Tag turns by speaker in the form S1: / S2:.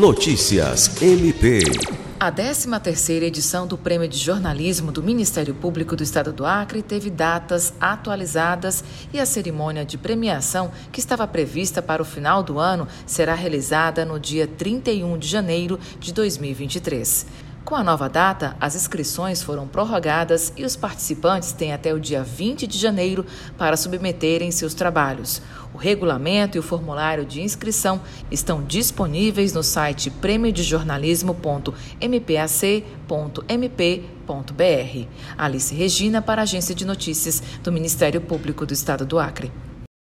S1: Notícias MP.
S2: A 13ª edição do Prêmio de Jornalismo do Ministério Público do Estado do Acre teve datas atualizadas e a cerimônia de premiação, que estava prevista para o final do ano, será realizada no dia 31 de janeiro de 2023. Com a nova data, as inscrições foram prorrogadas e os participantes têm até o dia 20 de janeiro para submeterem seus trabalhos. O regulamento e o formulário de inscrição estão disponíveis no site prêmiodejornalismo.mpac.mp.br. Alice Regina para a Agência de Notícias do Ministério Público do Estado do Acre.